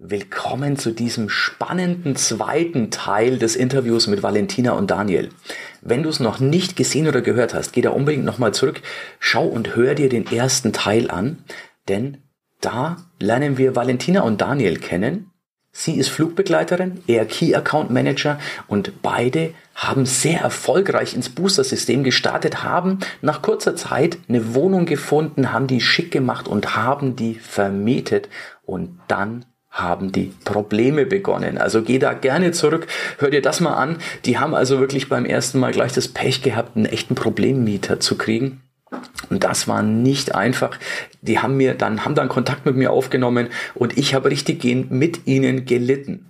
Willkommen zu diesem spannenden zweiten Teil des Interviews mit Valentina und Daniel. Wenn du es noch nicht gesehen oder gehört hast, geh da unbedingt nochmal zurück, schau und hör dir den ersten Teil an, denn da lernen wir Valentina und Daniel kennen. Sie ist Flugbegleiterin, er Key Account Manager und beide haben sehr erfolgreich ins Booster-System gestartet, haben nach kurzer Zeit eine Wohnung gefunden, haben die schick gemacht und haben die vermietet und dann haben die Probleme begonnen. Also geh da gerne zurück, hör dir das mal an. Die haben also wirklich beim ersten Mal gleich das Pech gehabt, einen echten Problemmieter zu kriegen. Und das war nicht einfach. Die haben mir dann, haben dann Kontakt mit mir aufgenommen und ich habe richtig mit ihnen gelitten.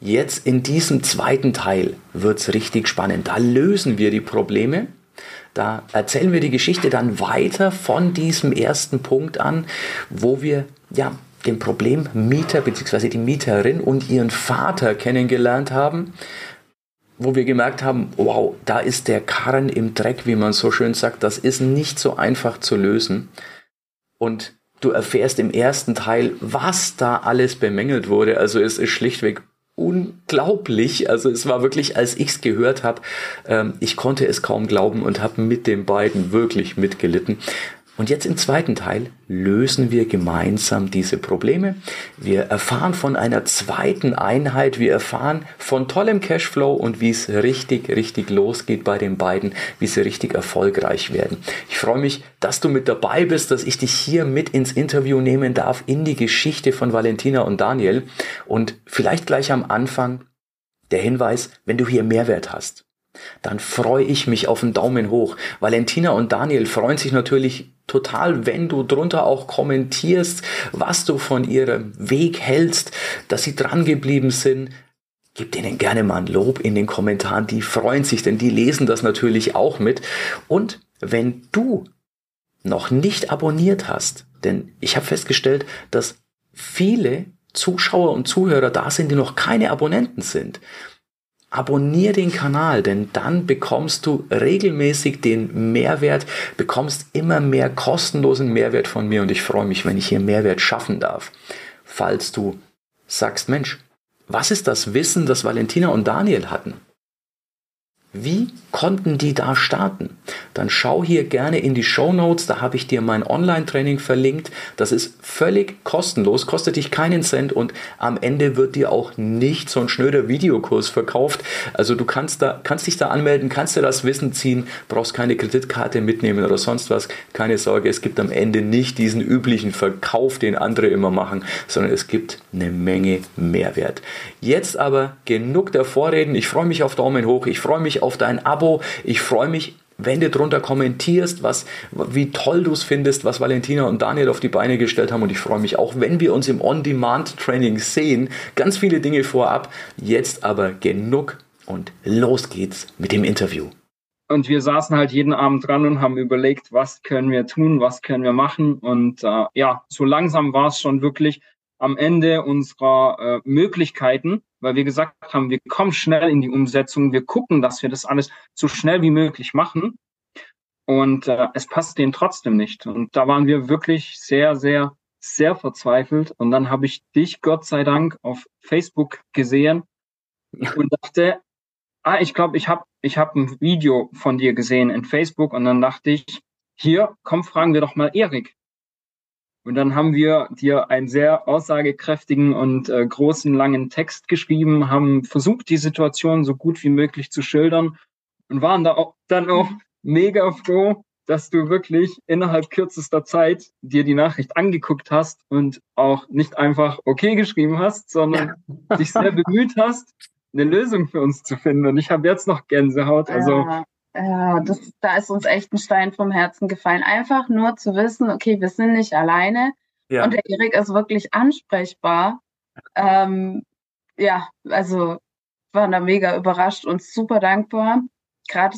Jetzt in diesem zweiten Teil wird's richtig spannend. Da lösen wir die Probleme. Da erzählen wir die Geschichte dann weiter von diesem ersten Punkt an, wo wir ja den Problemmieter bzw. die Mieterin und ihren Vater kennengelernt haben, wo wir gemerkt haben, wow, da ist der Karren im Dreck, wie man so schön sagt, das ist nicht so einfach zu lösen. Und du erfährst im ersten Teil, was da alles bemängelt wurde. Also es ist schlichtweg unglaublich. Also es war wirklich, als ich es gehört habe, ähm, ich konnte es kaum glauben und habe mit den beiden wirklich mitgelitten. Und jetzt im zweiten Teil lösen wir gemeinsam diese Probleme. Wir erfahren von einer zweiten Einheit, wir erfahren von tollem Cashflow und wie es richtig, richtig losgeht bei den beiden, wie sie richtig erfolgreich werden. Ich freue mich, dass du mit dabei bist, dass ich dich hier mit ins Interview nehmen darf in die Geschichte von Valentina und Daniel. Und vielleicht gleich am Anfang der Hinweis, wenn du hier Mehrwert hast dann freue ich mich auf einen Daumen hoch. Valentina und Daniel freuen sich natürlich total, wenn du drunter auch kommentierst, was du von ihrem Weg hältst, dass sie dran geblieben sind. Gib denen gerne mal ein Lob in den Kommentaren, die freuen sich, denn die lesen das natürlich auch mit. Und wenn du noch nicht abonniert hast, denn ich habe festgestellt, dass viele Zuschauer und Zuhörer da sind, die noch keine Abonnenten sind. Abonnier den Kanal, denn dann bekommst du regelmäßig den Mehrwert, bekommst immer mehr kostenlosen Mehrwert von mir und ich freue mich, wenn ich hier Mehrwert schaffen darf. Falls du sagst, Mensch, was ist das Wissen, das Valentina und Daniel hatten? Wie konnten die da starten? Dann schau hier gerne in die Show Notes, da habe ich dir mein Online-Training verlinkt. Das ist völlig kostenlos, kostet dich keinen Cent und am Ende wird dir auch nicht so ein schnöder Videokurs verkauft. Also du kannst da, kannst dich da anmelden, kannst dir das Wissen ziehen, brauchst keine Kreditkarte mitnehmen oder sonst was. Keine Sorge, es gibt am Ende nicht diesen üblichen Verkauf, den andere immer machen, sondern es gibt eine Menge Mehrwert. Jetzt aber genug der Vorreden. Ich freue mich auf Daumen hoch. Ich freue mich auf dein Abo. Ich freue mich, wenn du drunter kommentierst, was, wie toll du es findest, was Valentina und Daniel auf die Beine gestellt haben. Und ich freue mich auch, wenn wir uns im On-Demand-Training sehen. Ganz viele Dinge vorab. Jetzt aber genug und los geht's mit dem Interview. Und wir saßen halt jeden Abend dran und haben überlegt, was können wir tun, was können wir machen. Und äh, ja, so langsam war es schon wirklich am Ende unserer äh, Möglichkeiten weil wir gesagt haben, wir kommen schnell in die Umsetzung, wir gucken, dass wir das alles so schnell wie möglich machen. Und äh, es passt denen trotzdem nicht. Und da waren wir wirklich sehr, sehr, sehr verzweifelt. Und dann habe ich dich, Gott sei Dank, auf Facebook gesehen und dachte, ah, ich glaube, ich habe ich hab ein Video von dir gesehen in Facebook. Und dann dachte ich, hier, komm, fragen wir doch mal Erik. Und dann haben wir dir einen sehr aussagekräftigen und äh, großen, langen Text geschrieben, haben versucht, die Situation so gut wie möglich zu schildern und waren da auch, dann auch mega froh, dass du wirklich innerhalb kürzester Zeit dir die Nachricht angeguckt hast und auch nicht einfach okay geschrieben hast, sondern ja. dich sehr bemüht hast, eine Lösung für uns zu finden. Und ich habe jetzt noch Gänsehaut. Also ja. Ja, das, da ist uns echt ein Stein vom Herzen gefallen. Einfach nur zu wissen, okay, wir sind nicht alleine ja. und der Erik ist wirklich ansprechbar. Ähm, ja, also waren da mega überrascht und super dankbar. Gerade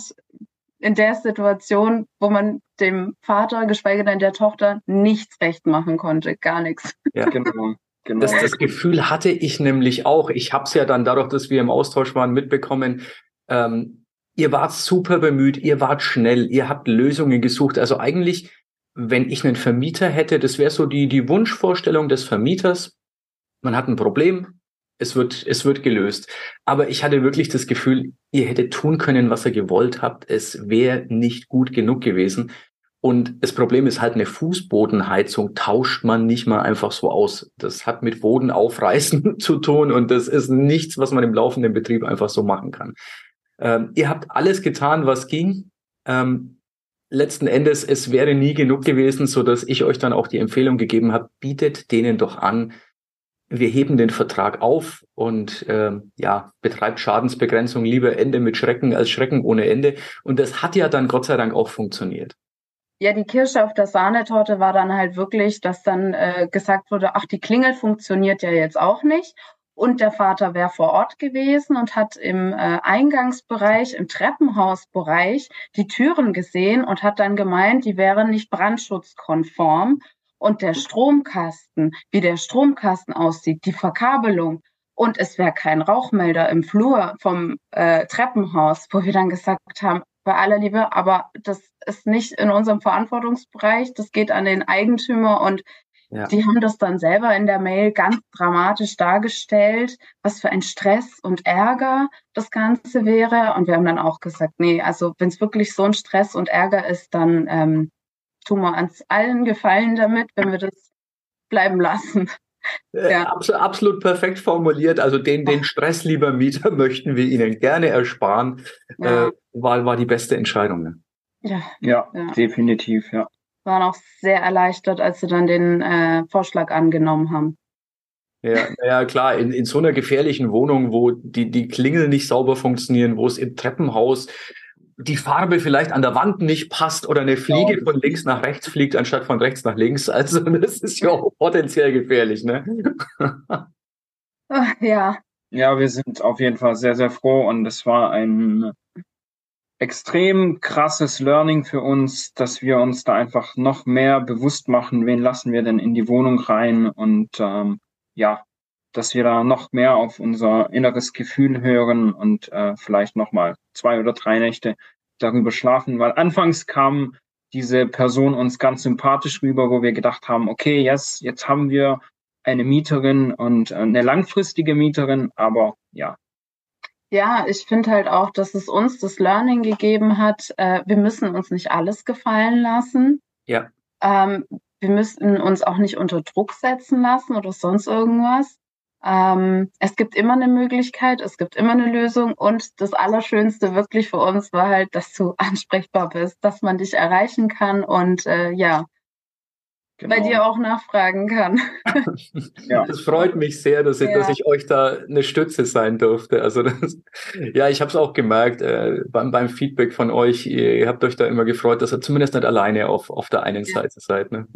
in der Situation, wo man dem Vater, geschweige denn der Tochter, nichts recht machen konnte, gar nichts. Ja, genau. Genau. Das, das Gefühl hatte ich nämlich auch. Ich habe es ja dann dadurch, dass wir im Austausch waren, mitbekommen. Ähm, ihr wart super bemüht, ihr wart schnell, ihr habt Lösungen gesucht. Also eigentlich, wenn ich einen Vermieter hätte, das wäre so die, die Wunschvorstellung des Vermieters. man hat ein Problem, es wird, es wird gelöst. Aber ich hatte wirklich das Gefühl, ihr hättet tun können, was ihr gewollt habt. Es wäre nicht gut genug gewesen. Und das Problem ist halt, eine Fußbodenheizung tauscht man nicht mal einfach so aus. Das hat mit Boden aufreißen zu tun und das ist nichts, was man im laufenden Betrieb einfach so machen kann. Ähm, ihr habt alles getan, was ging. Ähm, letzten Endes, es wäre nie genug gewesen, so dass ich euch dann auch die Empfehlung gegeben habe, bietet denen doch an, wir heben den Vertrag auf und ähm, ja, betreibt Schadensbegrenzung lieber Ende mit Schrecken als Schrecken ohne Ende. Und das hat ja dann Gott sei Dank auch funktioniert. Ja, die Kirsche auf der Sahnetorte war dann halt wirklich, dass dann äh, gesagt wurde, ach, die Klingel funktioniert ja jetzt auch nicht. Und der Vater wäre vor Ort gewesen und hat im äh, Eingangsbereich, im Treppenhausbereich die Türen gesehen und hat dann gemeint, die wären nicht brandschutzkonform. Und der Stromkasten, wie der Stromkasten aussieht, die Verkabelung, und es wäre kein Rauchmelder im Flur vom äh, Treppenhaus, wo wir dann gesagt haben, bei aller Liebe, aber das ist nicht in unserem Verantwortungsbereich, das geht an den Eigentümer und ja. die haben das dann selber in der Mail ganz dramatisch dargestellt, was für ein Stress und Ärger das Ganze wäre. Und wir haben dann auch gesagt, nee, also wenn es wirklich so ein Stress und Ärger ist, dann ähm, tun wir uns allen Gefallen damit, wenn wir das bleiben lassen. Äh, ja. Absolut, absolut, perfekt formuliert. Also den, den Stress, lieber Mieter, möchten wir Ihnen gerne ersparen. Ja. Äh, war, war die beste Entscheidung. Ne? Ja. ja. Ja, definitiv, ja. Waren auch sehr erleichtert, als sie dann den äh, Vorschlag angenommen haben. Ja, ja klar, in, in so einer gefährlichen Wohnung, wo die, die Klingel nicht sauber funktionieren, wo es im Treppenhaus die Farbe vielleicht an der Wand nicht passt oder eine Fliege von links nach rechts fliegt, anstatt von rechts nach links. Also das ist ja auch potenziell gefährlich, ne? Ja. Ja, wir sind auf jeden Fall sehr, sehr froh und es war ein extrem krasses Learning für uns, dass wir uns da einfach noch mehr bewusst machen, wen lassen wir denn in die Wohnung rein und ähm, ja, dass wir da noch mehr auf unser inneres Gefühl hören und äh, vielleicht noch mal zwei oder drei Nächte darüber schlafen, weil anfangs kam diese Person uns ganz sympathisch rüber, wo wir gedacht haben, okay, yes, jetzt haben wir eine Mieterin und äh, eine langfristige Mieterin, aber ja. Ja, ich finde halt auch, dass es uns das Learning gegeben hat, äh, wir müssen uns nicht alles gefallen lassen. Ja. Ähm, wir müssen uns auch nicht unter Druck setzen lassen oder sonst irgendwas. Ähm, es gibt immer eine Möglichkeit, es gibt immer eine Lösung und das Allerschönste wirklich für uns war halt, dass du ansprechbar bist, dass man dich erreichen kann und äh, ja, genau. bei dir auch nachfragen kann. ja. Das freut mich sehr, dass ich, ja. dass ich euch da eine Stütze sein durfte. Also das, ja, ich habe es auch gemerkt äh, beim, beim Feedback von euch. Ihr, ihr, habt euch da immer gefreut, dass ihr zumindest nicht alleine auf, auf der einen ja. Seite seid. Ne?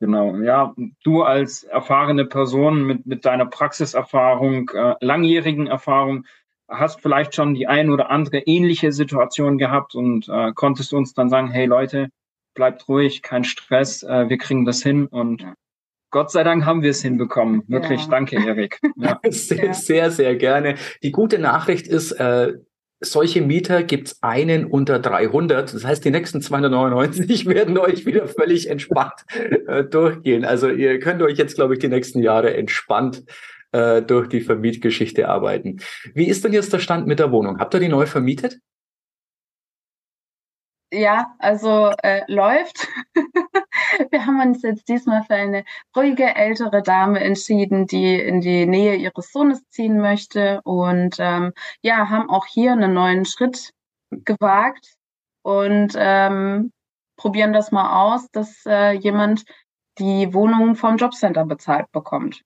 Genau. Ja, du als erfahrene Person mit, mit deiner Praxiserfahrung, äh, langjährigen Erfahrung, hast vielleicht schon die ein oder andere ähnliche Situation gehabt und äh, konntest uns dann sagen, hey Leute, bleibt ruhig, kein Stress, äh, wir kriegen das hin und Gott sei Dank haben wir es hinbekommen. Wirklich, ja. danke, Erik. Ja. sehr, sehr, sehr gerne. Die gute Nachricht ist, äh, solche Mieter gibt's einen unter 300. Das heißt, die nächsten 299 werden euch wieder völlig entspannt äh, durchgehen. Also ihr könnt euch jetzt, glaube ich, die nächsten Jahre entspannt äh, durch die Vermietgeschichte arbeiten. Wie ist denn jetzt der Stand mit der Wohnung? Habt ihr die neu vermietet? Ja, also äh, läuft. Wir haben uns jetzt diesmal für eine ruhige ältere Dame entschieden, die in die Nähe ihres Sohnes ziehen möchte und ähm, ja, haben auch hier einen neuen Schritt gewagt und ähm, probieren das mal aus, dass äh, jemand die Wohnung vom Jobcenter bezahlt bekommt.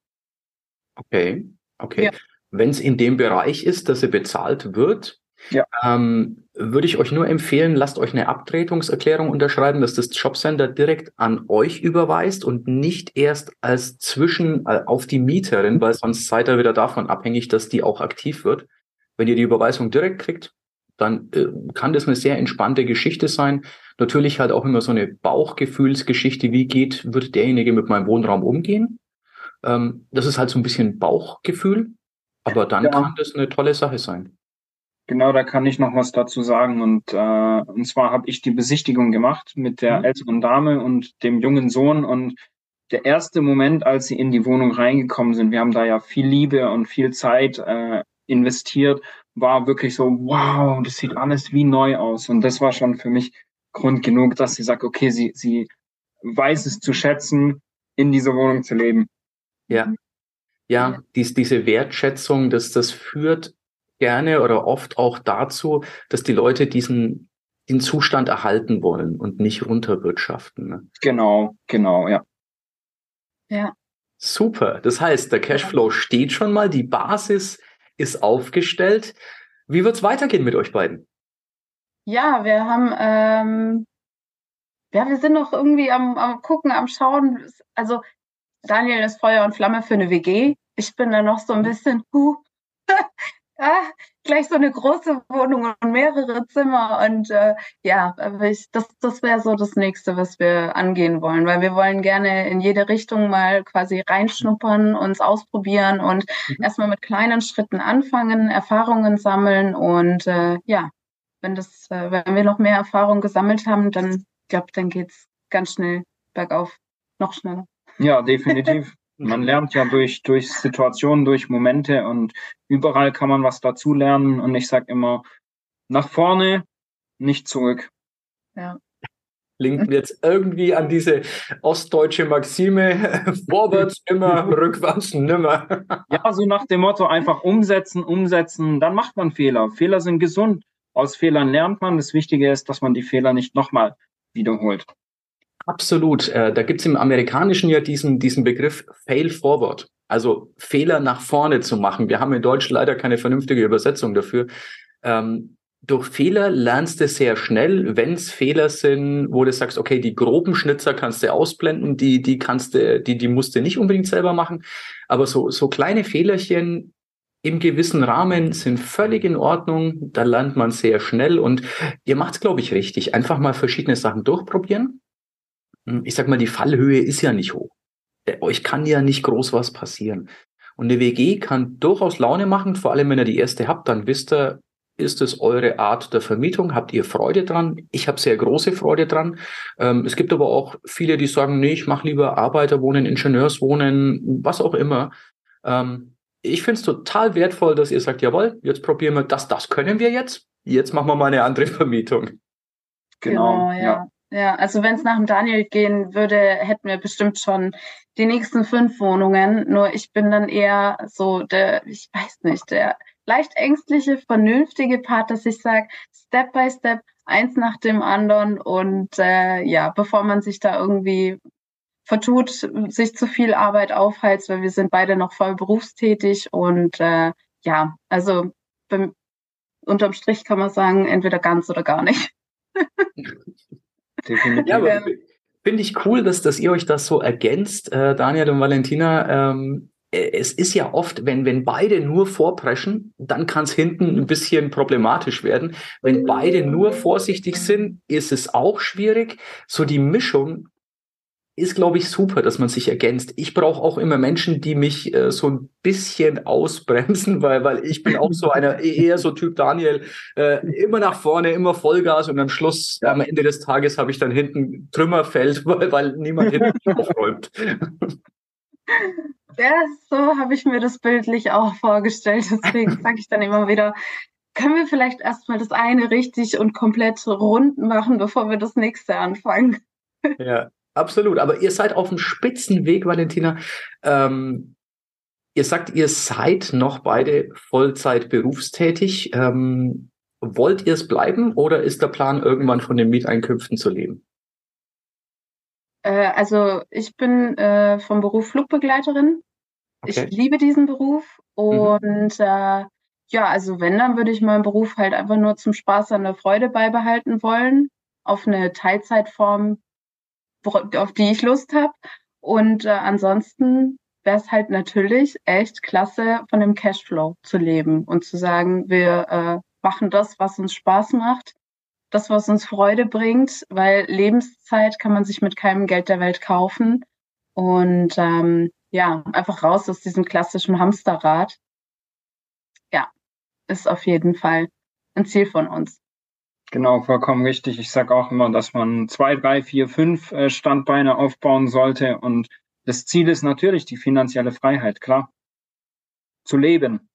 Okay, okay. Ja. Wenn es in dem Bereich ist, dass sie bezahlt wird, ja. Ähm, würde ich euch nur empfehlen, lasst euch eine Abtretungserklärung unterschreiben, dass das Jobcenter direkt an euch überweist und nicht erst als Zwischen äh, auf die Mieterin, weil sonst seid ihr wieder davon abhängig, dass die auch aktiv wird. Wenn ihr die Überweisung direkt kriegt, dann äh, kann das eine sehr entspannte Geschichte sein. Natürlich halt auch immer so eine Bauchgefühlsgeschichte, wie geht, wird derjenige mit meinem Wohnraum umgehen. Ähm, das ist halt so ein bisschen Bauchgefühl, aber dann ja. kann das eine tolle Sache sein. Genau, da kann ich noch was dazu sagen. Und, äh, und zwar habe ich die Besichtigung gemacht mit der mhm. älteren Dame und dem jungen Sohn. Und der erste Moment, als sie in die Wohnung reingekommen sind, wir haben da ja viel Liebe und viel Zeit äh, investiert, war wirklich so, wow, das sieht alles wie neu aus. Und das war schon für mich Grund genug, dass sie sagt, okay, sie, sie weiß es zu schätzen, in dieser Wohnung zu leben. Ja. Ja, dies, diese Wertschätzung, dass das führt gerne oder oft auch dazu, dass die Leute diesen, den Zustand erhalten wollen und nicht runterwirtschaften. Ne? Genau, genau, ja. Ja. Super. Das heißt, der Cashflow steht schon mal, die Basis ist aufgestellt. Wie wird's weitergehen mit euch beiden? Ja, wir haben, ähm, ja, wir sind noch irgendwie am, am gucken, am schauen. Also Daniel ist Feuer und Flamme für eine WG. Ich bin da noch so ein bisschen, huh, ja, gleich so eine große Wohnung und mehrere Zimmer. Und äh, ja, ich, das, das wäre so das Nächste, was wir angehen wollen, weil wir wollen gerne in jede Richtung mal quasi reinschnuppern, uns ausprobieren und mhm. erstmal mit kleinen Schritten anfangen, Erfahrungen sammeln und äh, ja, wenn das, äh, wenn wir noch mehr Erfahrung gesammelt haben, dann glaube dann geht's ganz schnell bergauf, noch schneller. Ja, definitiv. Man lernt ja durch, durch Situationen, durch Momente und überall kann man was dazu lernen. Und ich sage immer, nach vorne, nicht zurück. Ja. Linken jetzt irgendwie an diese ostdeutsche Maxime, vorwärts immer, rückwärts nimmer. ja, so nach dem Motto, einfach umsetzen, umsetzen, dann macht man Fehler. Fehler sind gesund. Aus Fehlern lernt man. Das Wichtige ist, dass man die Fehler nicht nochmal wiederholt. Absolut. Äh, da gibt's im Amerikanischen ja diesen, diesen Begriff Fail Forward, also Fehler nach vorne zu machen. Wir haben in Deutsch leider keine vernünftige Übersetzung dafür. Ähm, durch Fehler lernst du sehr schnell, wenn es Fehler sind, wo du sagst, okay, die groben Schnitzer kannst du ausblenden, die, die kannst du, die, die musst du nicht unbedingt selber machen. Aber so, so kleine Fehlerchen im gewissen Rahmen sind völlig in Ordnung. Da lernt man sehr schnell und ihr macht's, glaube ich, richtig. Einfach mal verschiedene Sachen durchprobieren ich sag mal, die Fallhöhe ist ja nicht hoch. Äh, euch kann ja nicht groß was passieren. Und eine WG kann durchaus Laune machen, vor allem wenn ihr die erste habt, dann wisst ihr, ist es eure Art der Vermietung? Habt ihr Freude dran? Ich habe sehr große Freude dran. Ähm, es gibt aber auch viele, die sagen, nee, ich mache lieber Arbeiterwohnen, Ingenieurswohnen, was auch immer. Ähm, ich finde es total wertvoll, dass ihr sagt, jawohl, jetzt probieren wir das, das können wir jetzt. Jetzt machen wir mal eine andere Vermietung. Genau, genau ja. ja. Ja, also wenn es nach dem Daniel gehen würde, hätten wir bestimmt schon die nächsten fünf Wohnungen. Nur ich bin dann eher so der, ich weiß nicht, der leicht ängstliche, vernünftige Part, dass ich sage, Step by Step, eins nach dem anderen und äh, ja, bevor man sich da irgendwie vertut, sich zu viel Arbeit aufheizt, weil wir sind beide noch voll berufstätig und äh, ja, also beim, unterm Strich kann man sagen, entweder ganz oder gar nicht. definitiv. Ja, aber finde ich cool, dass, dass ihr euch das so ergänzt, äh, Daniel und Valentina. Ähm, äh, es ist ja oft, wenn, wenn beide nur vorpreschen, dann kann es hinten ein bisschen problematisch werden. Wenn beide nur vorsichtig sind, ist es auch schwierig. So die Mischung ist, glaube ich, super, dass man sich ergänzt. Ich brauche auch immer Menschen, die mich äh, so ein bisschen ausbremsen, weil, weil ich bin auch so einer, eher so Typ Daniel, äh, immer nach vorne, immer Vollgas und am Schluss, am Ende des Tages habe ich dann hinten Trümmerfeld, weil, weil niemand hinten aufräumt. Ja, so habe ich mir das bildlich auch vorgestellt. Deswegen sage ich dann immer wieder, können wir vielleicht erstmal das eine richtig und komplett rund machen, bevor wir das nächste anfangen. Ja, Absolut, aber ihr seid auf dem spitzen Weg, Valentina. Ähm, ihr sagt, ihr seid noch beide Vollzeit berufstätig. Ähm, wollt ihr es bleiben oder ist der Plan, irgendwann von den Mieteinkünften zu leben? Äh, also ich bin äh, vom Beruf Flugbegleiterin. Okay. Ich liebe diesen Beruf und mhm. äh, ja, also wenn, dann würde ich meinen Beruf halt einfach nur zum Spaß an der Freude beibehalten wollen. Auf eine Teilzeitform auf die ich Lust habe. Und äh, ansonsten wäre es halt natürlich echt klasse, von dem Cashflow zu leben und zu sagen, wir äh, machen das, was uns Spaß macht, das, was uns Freude bringt, weil Lebenszeit kann man sich mit keinem Geld der Welt kaufen. Und ähm, ja, einfach raus aus diesem klassischen Hamsterrad. Ja, ist auf jeden Fall ein Ziel von uns. Genau, vollkommen richtig. Ich sage auch immer, dass man zwei, drei, vier, fünf äh, Standbeine aufbauen sollte und das Ziel ist natürlich die finanzielle Freiheit, klar. Zu leben.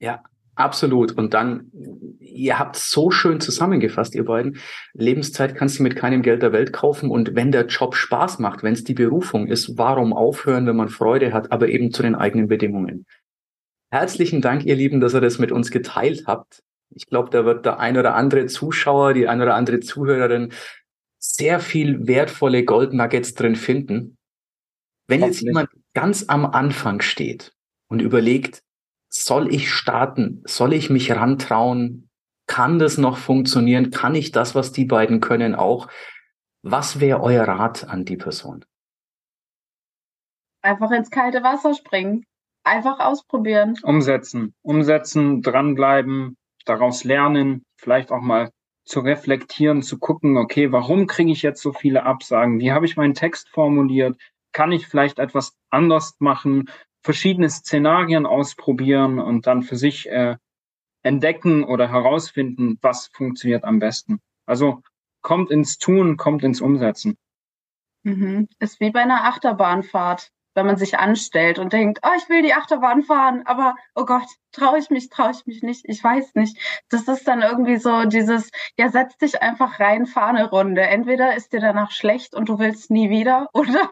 Ja, absolut. Und dann, ihr habt so schön zusammengefasst, ihr beiden. Lebenszeit kannst du mit keinem Geld der Welt kaufen. Und wenn der Job Spaß macht, wenn es die Berufung ist, warum aufhören, wenn man Freude hat, aber eben zu den eigenen Bedingungen? Herzlichen Dank, ihr Lieben, dass ihr das mit uns geteilt habt. Ich glaube, da wird der ein oder andere Zuschauer, die ein oder andere Zuhörerin sehr viel wertvolle Goldnuggets drin finden. Wenn jetzt jemand ganz am Anfang steht und überlegt, soll ich starten? Soll ich mich rantrauen? Kann das noch funktionieren? Kann ich das, was die beiden können, auch? Was wäre euer Rat an die Person? Einfach ins kalte Wasser springen. Einfach ausprobieren. Umsetzen. Umsetzen, dranbleiben, daraus lernen, vielleicht auch mal zu reflektieren, zu gucken, okay, warum kriege ich jetzt so viele Absagen? Wie habe ich meinen Text formuliert? Kann ich vielleicht etwas anders machen? Verschiedene Szenarien ausprobieren und dann für sich äh, entdecken oder herausfinden, was funktioniert am besten. Also kommt ins Tun, kommt ins Umsetzen. Mhm. Ist wie bei einer Achterbahnfahrt wenn man sich anstellt und denkt, oh, ich will die Achterbahn fahren, aber oh Gott, traue ich mich, traue ich mich nicht, ich weiß nicht. Das ist dann irgendwie so dieses, ja, setz dich einfach rein, fahr eine Runde. Entweder ist dir danach schlecht und du willst nie wieder oder,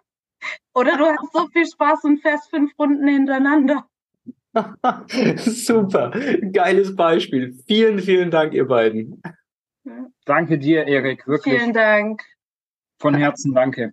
oder du hast so viel Spaß und fährst fünf Runden hintereinander. Super, geiles Beispiel. Vielen, vielen Dank, ihr beiden. Danke dir, Erik, wirklich. Vielen Dank. Von Herzen danke.